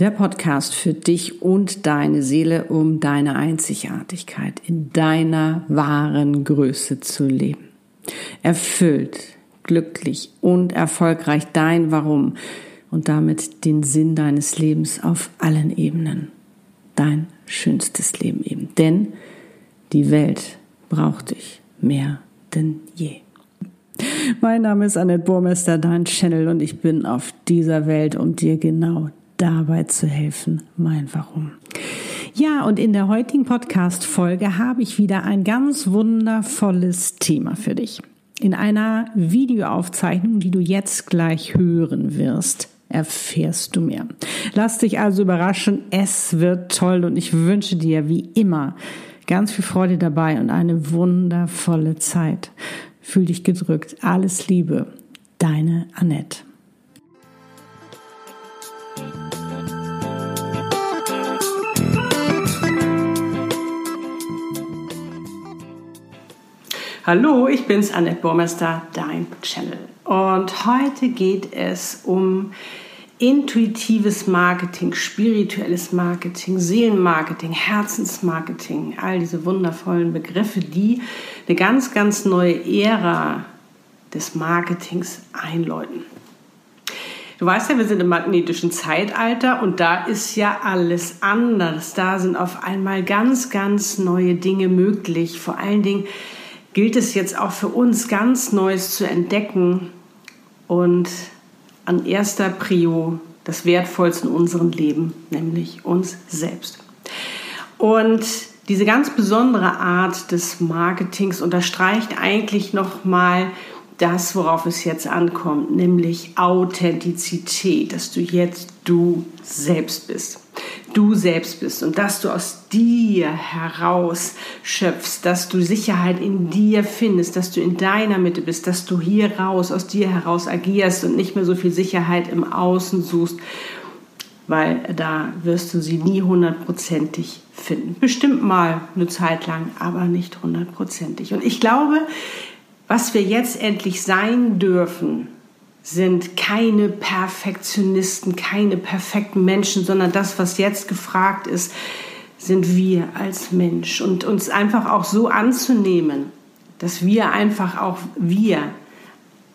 Der Podcast für dich und deine Seele, um deine Einzigartigkeit in deiner wahren Größe zu leben. Erfüllt, glücklich und erfolgreich dein Warum und damit den Sinn deines Lebens auf allen Ebenen. Dein schönstes Leben eben. Denn die Welt braucht dich mehr denn je. Mein Name ist Annette Burmester, dein Channel, und ich bin auf dieser Welt, um dir genau dabei zu helfen, mein Warum. Ja, und in der heutigen Podcast-Folge habe ich wieder ein ganz wundervolles Thema für dich. In einer Videoaufzeichnung, die du jetzt gleich hören wirst, erfährst du mehr. Lass dich also überraschen, es wird toll und ich wünsche dir wie immer Ganz viel Freude dabei und eine wundervolle Zeit. Fühl dich gedrückt. Alles Liebe. Deine Annette. Hallo, ich bin's, Annette Burmester, dein Channel. Und heute geht es um intuitives Marketing, spirituelles Marketing, Seelenmarketing, Herzensmarketing, all diese wundervollen Begriffe, die eine ganz, ganz neue Ära des Marketings einläuten. Du weißt ja, wir sind im magnetischen Zeitalter und da ist ja alles anders. Da sind auf einmal ganz, ganz neue Dinge möglich. Vor allen Dingen gilt es jetzt auch für uns ganz Neues zu entdecken und an erster Prio das Wertvollste in unserem Leben, nämlich uns selbst. Und diese ganz besondere Art des Marketings unterstreicht eigentlich nochmal das, worauf es jetzt ankommt, nämlich Authentizität, dass du jetzt du selbst bist. Du selbst bist und dass du aus dir heraus schöpfst, dass du Sicherheit in dir findest, dass du in deiner Mitte bist, dass du hier raus, aus dir heraus agierst und nicht mehr so viel Sicherheit im Außen suchst, weil da wirst du sie nie hundertprozentig finden. Bestimmt mal eine Zeit lang, aber nicht hundertprozentig. Und ich glaube, was wir jetzt endlich sein dürfen, sind keine Perfektionisten, keine perfekten Menschen, sondern das, was jetzt gefragt ist, sind wir als Mensch und uns einfach auch so anzunehmen, dass wir einfach auch wir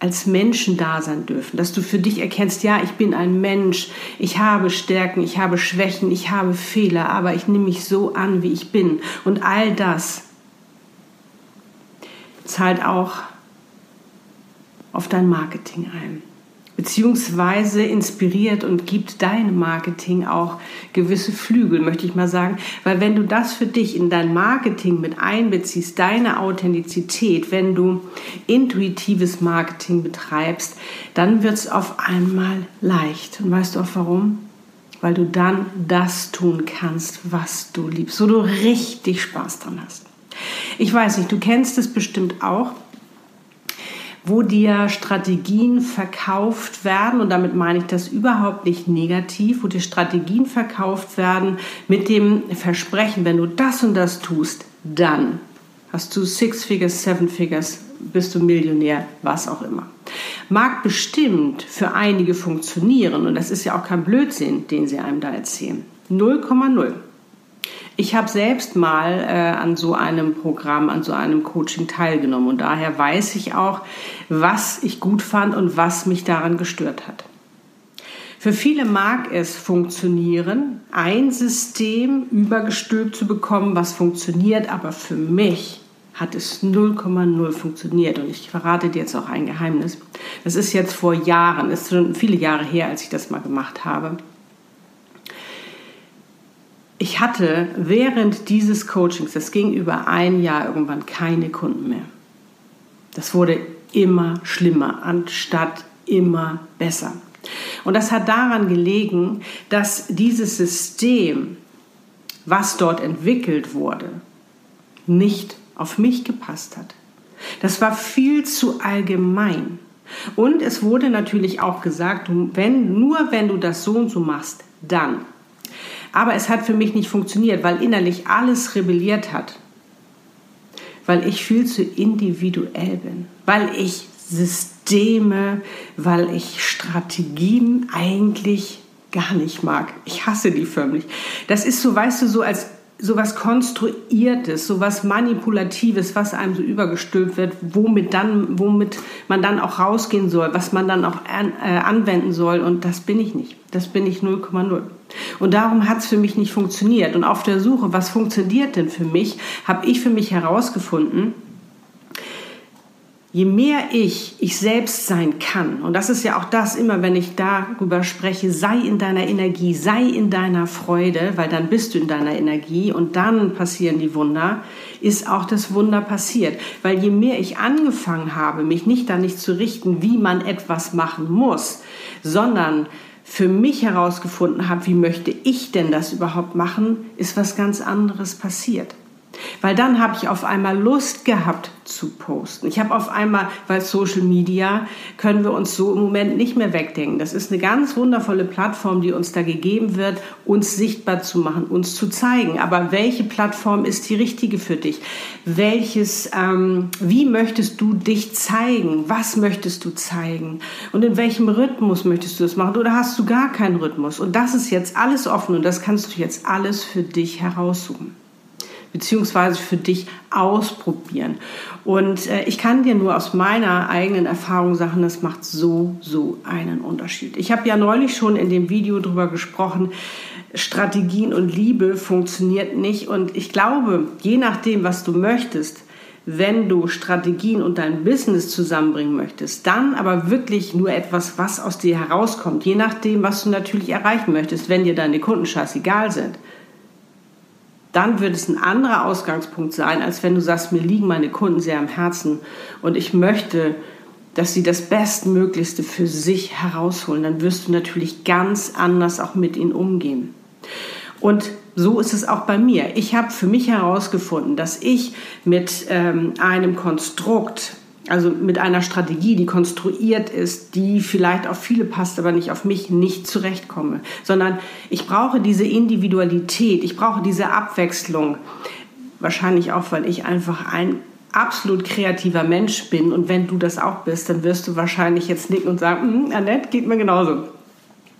als Menschen da sein dürfen, dass du für dich erkennst, ja, ich bin ein Mensch, ich habe Stärken, ich habe Schwächen, ich habe Fehler, aber ich nehme mich so an, wie ich bin. Und all das zahlt auch auf dein Marketing ein. Beziehungsweise inspiriert und gibt deinem Marketing auch gewisse Flügel, möchte ich mal sagen. Weil wenn du das für dich in dein Marketing mit einbeziehst, deine Authentizität, wenn du intuitives Marketing betreibst, dann wird es auf einmal leicht. Und weißt du auch warum? Weil du dann das tun kannst, was du liebst, wo du richtig Spaß dran hast. Ich weiß nicht, du kennst es bestimmt auch, wo dir Strategien verkauft werden, und damit meine ich das überhaupt nicht negativ, wo dir Strategien verkauft werden mit dem Versprechen, wenn du das und das tust, dann hast du Six Figures, Seven Figures, bist du Millionär, was auch immer. Mag bestimmt für einige funktionieren, und das ist ja auch kein Blödsinn, den sie einem da erzählen. 0,0. Ich habe selbst mal äh, an so einem Programm, an so einem Coaching teilgenommen und daher weiß ich auch, was ich gut fand und was mich daran gestört hat. Für viele mag es funktionieren, ein System übergestülpt zu bekommen, was funktioniert, aber für mich hat es 0,0 funktioniert. Und ich verrate dir jetzt auch ein Geheimnis. Das ist jetzt vor Jahren, ist schon viele Jahre her, als ich das mal gemacht habe ich hatte während dieses Coachings, das ging über ein Jahr irgendwann, keine Kunden mehr. Das wurde immer schlimmer, anstatt immer besser. Und das hat daran gelegen, dass dieses System, was dort entwickelt wurde, nicht auf mich gepasst hat. Das war viel zu allgemein. Und es wurde natürlich auch gesagt, wenn, nur wenn du das so und so machst, dann. Aber es hat für mich nicht funktioniert, weil innerlich alles rebelliert hat. Weil ich viel zu individuell bin. Weil ich Systeme, weil ich Strategien eigentlich gar nicht mag. Ich hasse die förmlich. Das ist so, weißt du, so als sowas Konstruiertes, sowas Manipulatives, was einem so übergestülpt wird, womit, dann, womit man dann auch rausgehen soll, was man dann auch an, äh, anwenden soll. Und das bin ich nicht. Das bin ich 0,0. Und darum hat es für mich nicht funktioniert. Und auf der Suche, was funktioniert denn für mich, habe ich für mich herausgefunden, je mehr ich ich selbst sein kann, und das ist ja auch das immer, wenn ich darüber spreche, sei in deiner Energie, sei in deiner Freude, weil dann bist du in deiner Energie und dann passieren die Wunder, ist auch das Wunder passiert. Weil je mehr ich angefangen habe, mich nicht da nicht zu richten, wie man etwas machen muss, sondern für mich herausgefunden habe, wie möchte ich denn das überhaupt machen, ist was ganz anderes passiert. Weil dann habe ich auf einmal Lust gehabt zu posten. Ich habe auf einmal, weil Social Media können wir uns so im Moment nicht mehr wegdenken. Das ist eine ganz wundervolle Plattform, die uns da gegeben wird, uns sichtbar zu machen, uns zu zeigen. Aber welche Plattform ist die richtige für dich? Welches, ähm, wie möchtest du dich zeigen? Was möchtest du zeigen? Und in welchem Rhythmus möchtest du das machen? Oder hast du gar keinen Rhythmus? Und das ist jetzt alles offen und das kannst du jetzt alles für dich heraussuchen beziehungsweise für dich ausprobieren. Und äh, ich kann dir nur aus meiner eigenen Erfahrung sagen, das macht so, so einen Unterschied. Ich habe ja neulich schon in dem Video darüber gesprochen, Strategien und Liebe funktioniert nicht. Und ich glaube, je nachdem, was du möchtest, wenn du Strategien und dein Business zusammenbringen möchtest, dann aber wirklich nur etwas, was aus dir herauskommt, je nachdem, was du natürlich erreichen möchtest, wenn dir deine Kunden scheißegal sind dann wird es ein anderer Ausgangspunkt sein, als wenn du sagst, mir liegen meine Kunden sehr am Herzen und ich möchte, dass sie das Bestmöglichste für sich herausholen. Dann wirst du natürlich ganz anders auch mit ihnen umgehen. Und so ist es auch bei mir. Ich habe für mich herausgefunden, dass ich mit ähm, einem Konstrukt, also mit einer Strategie, die konstruiert ist, die vielleicht auf viele passt, aber nicht auf mich, nicht zurechtkomme. Sondern ich brauche diese Individualität, ich brauche diese Abwechslung. Wahrscheinlich auch, weil ich einfach ein absolut kreativer Mensch bin. Und wenn du das auch bist, dann wirst du wahrscheinlich jetzt nicken und sagen, hm, Annette, geht mir genauso.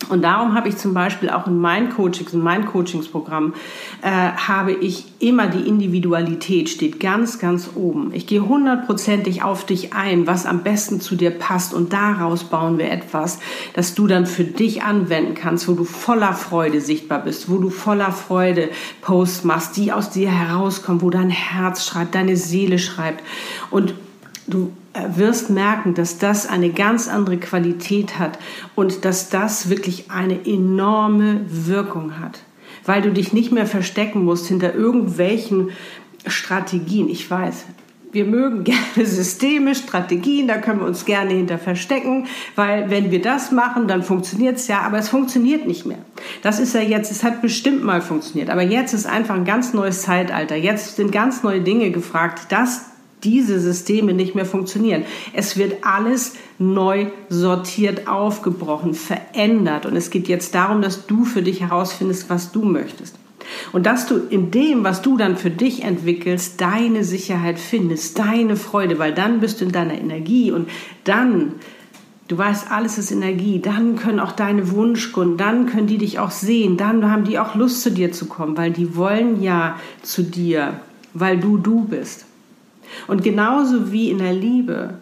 Und darum habe ich zum Beispiel auch in meinen Coachings, in meinem Coachingsprogramm, äh, habe ich immer die Individualität steht ganz, ganz oben. Ich gehe hundertprozentig auf dich ein, was am besten zu dir passt und daraus bauen wir etwas, das du dann für dich anwenden kannst, wo du voller Freude sichtbar bist, wo du voller Freude Posts machst, die aus dir herauskommen, wo dein Herz schreibt, deine Seele schreibt und du wirst merken, dass das eine ganz andere Qualität hat und dass das wirklich eine enorme Wirkung hat, weil du dich nicht mehr verstecken musst hinter irgendwelchen Strategien. Ich weiß, wir mögen gerne Systeme, Strategien, da können wir uns gerne hinter verstecken, weil wenn wir das machen, dann funktioniert es ja, aber es funktioniert nicht mehr. Das ist ja jetzt, es hat bestimmt mal funktioniert, aber jetzt ist einfach ein ganz neues Zeitalter. Jetzt sind ganz neue Dinge gefragt. Das diese Systeme nicht mehr funktionieren. Es wird alles neu sortiert, aufgebrochen, verändert. Und es geht jetzt darum, dass du für dich herausfindest, was du möchtest. Und dass du in dem, was du dann für dich entwickelst, deine Sicherheit findest, deine Freude, weil dann bist du in deiner Energie und dann, du weißt, alles ist Energie, dann können auch deine Wunschkunden, dann können die dich auch sehen, dann haben die auch Lust zu dir zu kommen, weil die wollen ja zu dir, weil du du bist. Und genauso wie in der Liebe,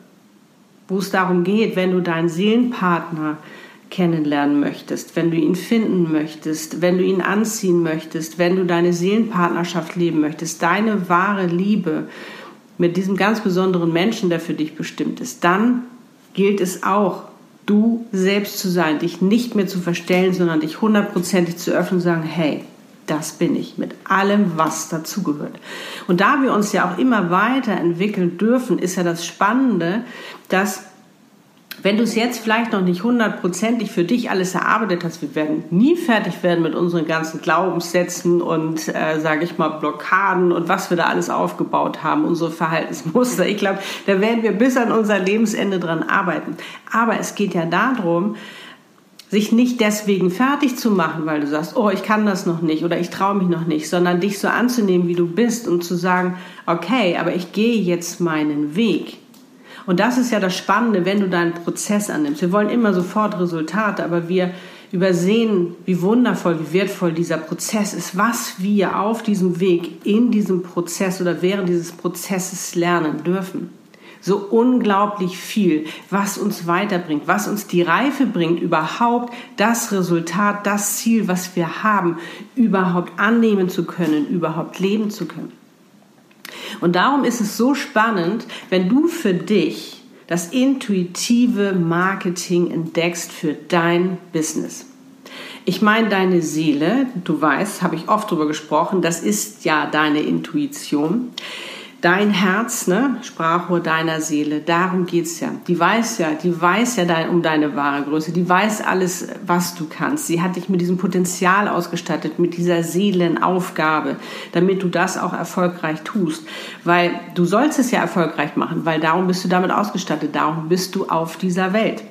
wo es darum geht, wenn du deinen Seelenpartner kennenlernen möchtest, wenn du ihn finden möchtest, wenn du ihn anziehen möchtest, wenn du deine Seelenpartnerschaft leben möchtest, deine wahre Liebe mit diesem ganz besonderen Menschen, der für dich bestimmt ist, dann gilt es auch, du selbst zu sein, dich nicht mehr zu verstellen, sondern dich hundertprozentig zu öffnen und sagen, hey, das bin ich mit allem, was dazugehört. Und da wir uns ja auch immer weiterentwickeln dürfen, ist ja das Spannende, dass wenn du es jetzt vielleicht noch nicht hundertprozentig für dich alles erarbeitet hast, wir werden nie fertig werden mit unseren ganzen Glaubenssätzen und, äh, sage ich mal, Blockaden und was wir da alles aufgebaut haben, unsere Verhaltensmuster. Ich glaube, da werden wir bis an unser Lebensende dran arbeiten. Aber es geht ja darum, sich nicht deswegen fertig zu machen, weil du sagst, oh, ich kann das noch nicht oder ich traue mich noch nicht, sondern dich so anzunehmen, wie du bist und zu sagen, okay, aber ich gehe jetzt meinen Weg. Und das ist ja das Spannende, wenn du deinen Prozess annimmst. Wir wollen immer sofort Resultate, aber wir übersehen, wie wundervoll, wie wertvoll dieser Prozess ist, was wir auf diesem Weg, in diesem Prozess oder während dieses Prozesses lernen dürfen so unglaublich viel, was uns weiterbringt, was uns die Reife bringt, überhaupt das Resultat, das Ziel, was wir haben, überhaupt annehmen zu können, überhaupt leben zu können. Und darum ist es so spannend, wenn du für dich das intuitive Marketing entdeckst für dein Business. Ich meine deine Seele, du weißt, habe ich oft darüber gesprochen, das ist ja deine Intuition dein Herz, ne, Sprachrohr deiner Seele, darum geht's ja. Die weiß ja, die weiß ja dein, um deine wahre Größe, die weiß alles, was du kannst. Sie hat dich mit diesem Potenzial ausgestattet, mit dieser Seelenaufgabe, damit du das auch erfolgreich tust. Weil du sollst es ja erfolgreich machen, weil darum bist du damit ausgestattet, darum bist du auf dieser Welt.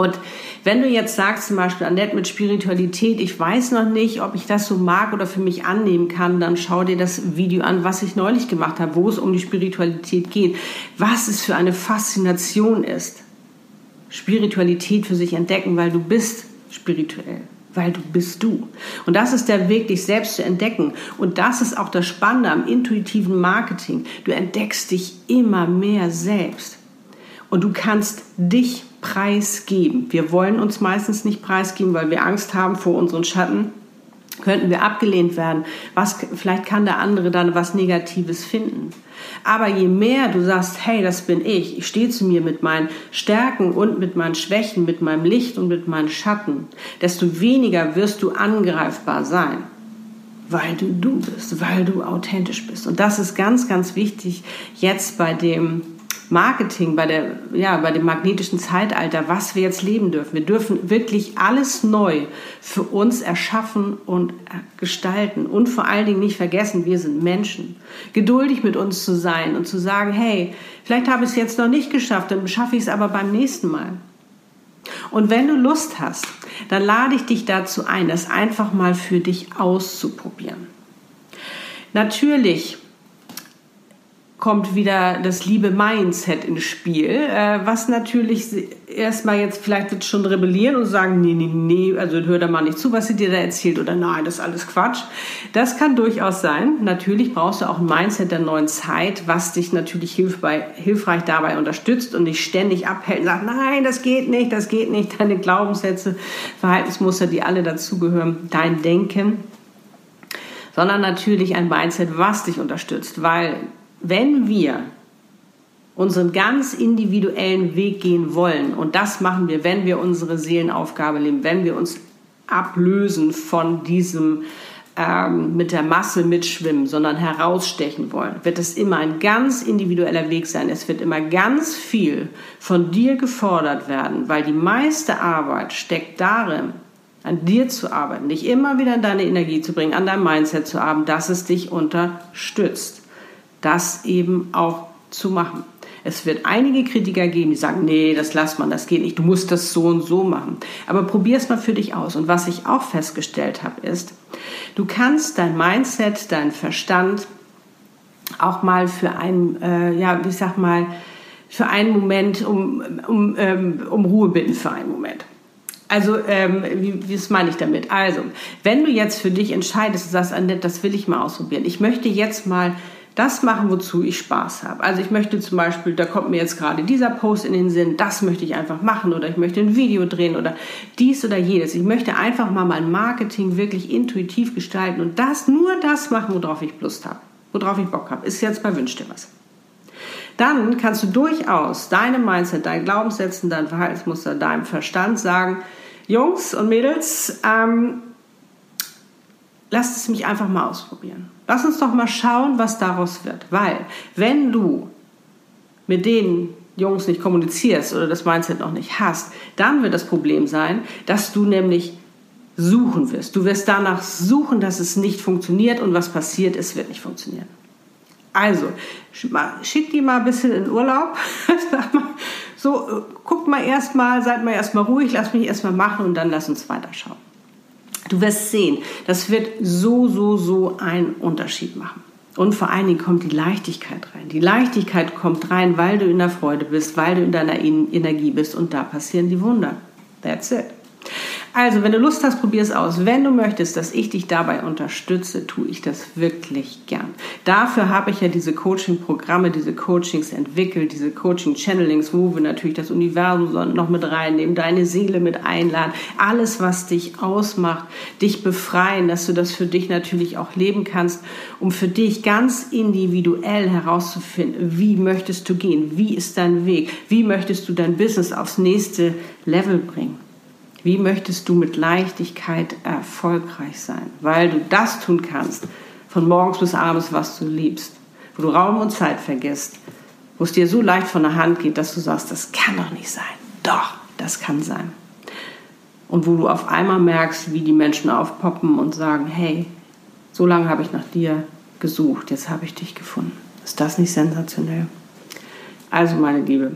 Und wenn du jetzt sagst, zum Beispiel, Annette, mit Spiritualität, ich weiß noch nicht, ob ich das so mag oder für mich annehmen kann, dann schau dir das Video an, was ich neulich gemacht habe, wo es um die Spiritualität geht, was es für eine Faszination ist. Spiritualität für sich entdecken, weil du bist spirituell weil du bist du. Und das ist der Weg, dich selbst zu entdecken. Und das ist auch das Spannende am intuitiven Marketing. Du entdeckst dich immer mehr selbst. Und du kannst dich preisgeben. Wir wollen uns meistens nicht preisgeben, weil wir Angst haben vor unseren Schatten. Könnten wir abgelehnt werden? Was, vielleicht kann der andere dann was Negatives finden. Aber je mehr du sagst, hey, das bin ich, ich stehe zu mir mit meinen Stärken und mit meinen Schwächen, mit meinem Licht und mit meinen Schatten, desto weniger wirst du angreifbar sein weil du du bist, weil du authentisch bist. Und das ist ganz, ganz wichtig jetzt bei dem Marketing, bei, der, ja, bei dem magnetischen Zeitalter, was wir jetzt leben dürfen. Wir dürfen wirklich alles neu für uns erschaffen und gestalten. Und vor allen Dingen nicht vergessen, wir sind Menschen. Geduldig mit uns zu sein und zu sagen, hey, vielleicht habe ich es jetzt noch nicht geschafft, dann schaffe ich es aber beim nächsten Mal. Und wenn du Lust hast, dann lade ich dich dazu ein, das einfach mal für dich auszuprobieren. Natürlich kommt wieder das liebe Mindset ins Spiel, äh, was natürlich erstmal jetzt vielleicht wird schon rebellieren und sagen, nee, nee, nee, also hör da mal nicht zu, was sie dir da erzählt oder nein, das ist alles Quatsch. Das kann durchaus sein. Natürlich brauchst du auch ein Mindset der neuen Zeit, was dich natürlich hilfreich dabei unterstützt und dich ständig abhält und sagt, nein, das geht nicht, das geht nicht, deine Glaubenssätze, Verhaltensmuster, die alle dazugehören, dein Denken sondern natürlich ein Mindset, was dich unterstützt, weil wenn wir unseren ganz individuellen Weg gehen wollen, und das machen wir, wenn wir unsere Seelenaufgabe leben, wenn wir uns ablösen von diesem ähm, mit der Masse mitschwimmen, sondern herausstechen wollen, wird es immer ein ganz individueller Weg sein. Es wird immer ganz viel von dir gefordert werden, weil die meiste Arbeit steckt darin, an dir zu arbeiten, dich immer wieder in deine Energie zu bringen, an deinem Mindset zu arbeiten, dass es dich unterstützt das eben auch zu machen. Es wird einige Kritiker geben, die sagen, nee, das lass man, das geht nicht, du musst das so und so machen. Aber probier es mal für dich aus. Und was ich auch festgestellt habe, ist, du kannst dein Mindset, dein Verstand auch mal für einen, äh, ja, ich sag mal, für einen Moment um, um, ähm, um Ruhe bitten für einen Moment. Also, ähm, wie, wie das meine ich damit? Also, wenn du jetzt für dich entscheidest, du sagst, Annette, das will ich mal ausprobieren. Ich möchte jetzt mal das machen, wozu ich Spaß habe. Also ich möchte zum Beispiel, da kommt mir jetzt gerade dieser Post in den Sinn, das möchte ich einfach machen oder ich möchte ein Video drehen oder dies oder jedes. Ich möchte einfach mal mein Marketing wirklich intuitiv gestalten und das nur das machen, worauf ich Lust habe, worauf ich Bock habe. Ist jetzt bei Wünsch dir was. Dann kannst du durchaus deinem Mindset, deinen Glaubenssätzen, dein Verhaltensmuster, deinem Verstand sagen, Jungs und Mädels, ähm, lasst es mich einfach mal ausprobieren. Lass uns doch mal schauen, was daraus wird. Weil, wenn du mit denen, Jungs nicht kommunizierst oder das Mindset noch nicht hast, dann wird das Problem sein, dass du nämlich suchen wirst. Du wirst danach suchen, dass es nicht funktioniert und was passiert, es wird nicht funktionieren. Also, schick die mal ein bisschen in Urlaub. so, äh, guckt mal erstmal, seid mal erstmal ruhig, lass mich erstmal machen und dann lass uns weiterschauen. Du wirst sehen, das wird so, so, so einen Unterschied machen. Und vor allen Dingen kommt die Leichtigkeit rein. Die Leichtigkeit kommt rein, weil du in der Freude bist, weil du in deiner Energie bist und da passieren die Wunder. That's it. Also, wenn du Lust hast, probier es aus. Wenn du möchtest, dass ich dich dabei unterstütze, tue ich das wirklich gern. Dafür habe ich ja diese Coaching-Programme, diese Coachings entwickelt, diese Coaching-Channelings, wo wir natürlich das Universum noch mit reinnehmen, deine Seele mit einladen, alles, was dich ausmacht, dich befreien, dass du das für dich natürlich auch leben kannst, um für dich ganz individuell herauszufinden, wie möchtest du gehen, wie ist dein Weg, wie möchtest du dein Business aufs nächste Level bringen. Wie möchtest du mit Leichtigkeit erfolgreich sein? Weil du das tun kannst, von morgens bis abends, was du liebst, wo du Raum und Zeit vergisst, wo es dir so leicht von der Hand geht, dass du sagst, das kann doch nicht sein. Doch, das kann sein. Und wo du auf einmal merkst, wie die Menschen aufpoppen und sagen, hey, so lange habe ich nach dir gesucht, jetzt habe ich dich gefunden. Ist das nicht sensationell? Also meine Liebe,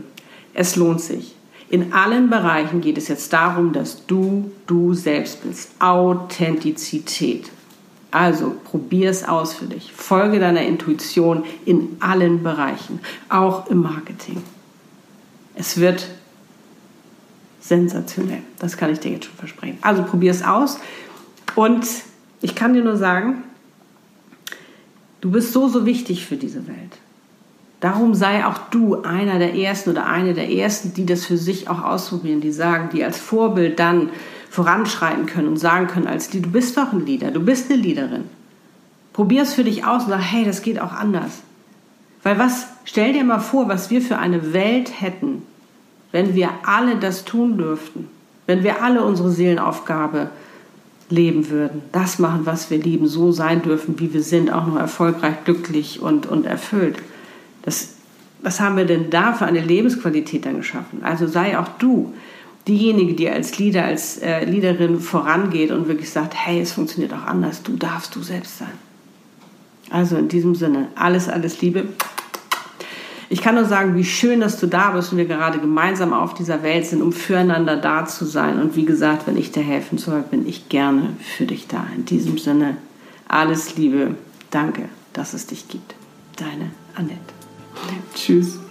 es lohnt sich. In allen Bereichen geht es jetzt darum, dass du du selbst bist. Authentizität. Also probier es aus für dich. Folge deiner Intuition in allen Bereichen, auch im Marketing. Es wird sensationell. Das kann ich dir jetzt schon versprechen. Also probier es aus. Und ich kann dir nur sagen, du bist so, so wichtig für diese Welt. Darum sei auch du einer der Ersten oder eine der Ersten, die das für sich auch ausprobieren, die sagen, die als Vorbild dann voranschreiten können und sagen können als die, du bist doch ein Leader, du bist eine Leaderin. Probier es für dich aus und sag, hey, das geht auch anders. Weil was, stell dir mal vor, was wir für eine Welt hätten, wenn wir alle das tun dürften, wenn wir alle unsere Seelenaufgabe leben würden, das machen, was wir lieben, so sein dürfen, wie wir sind, auch noch erfolgreich, glücklich und, und erfüllt. Das, was haben wir denn da für eine Lebensqualität dann geschaffen? Also sei auch du diejenige, die als Leader, als äh, Leaderin vorangeht und wirklich sagt, hey, es funktioniert auch anders, du darfst du selbst sein. Also in diesem Sinne, alles, alles Liebe. Ich kann nur sagen, wie schön, dass du da bist und wir gerade gemeinsam auf dieser Welt sind, um füreinander da zu sein. Und wie gesagt, wenn ich dir helfen soll, bin ich gerne für dich da. In diesem Sinne, alles Liebe. Danke, dass es dich gibt. Deine Annette. Tschüss.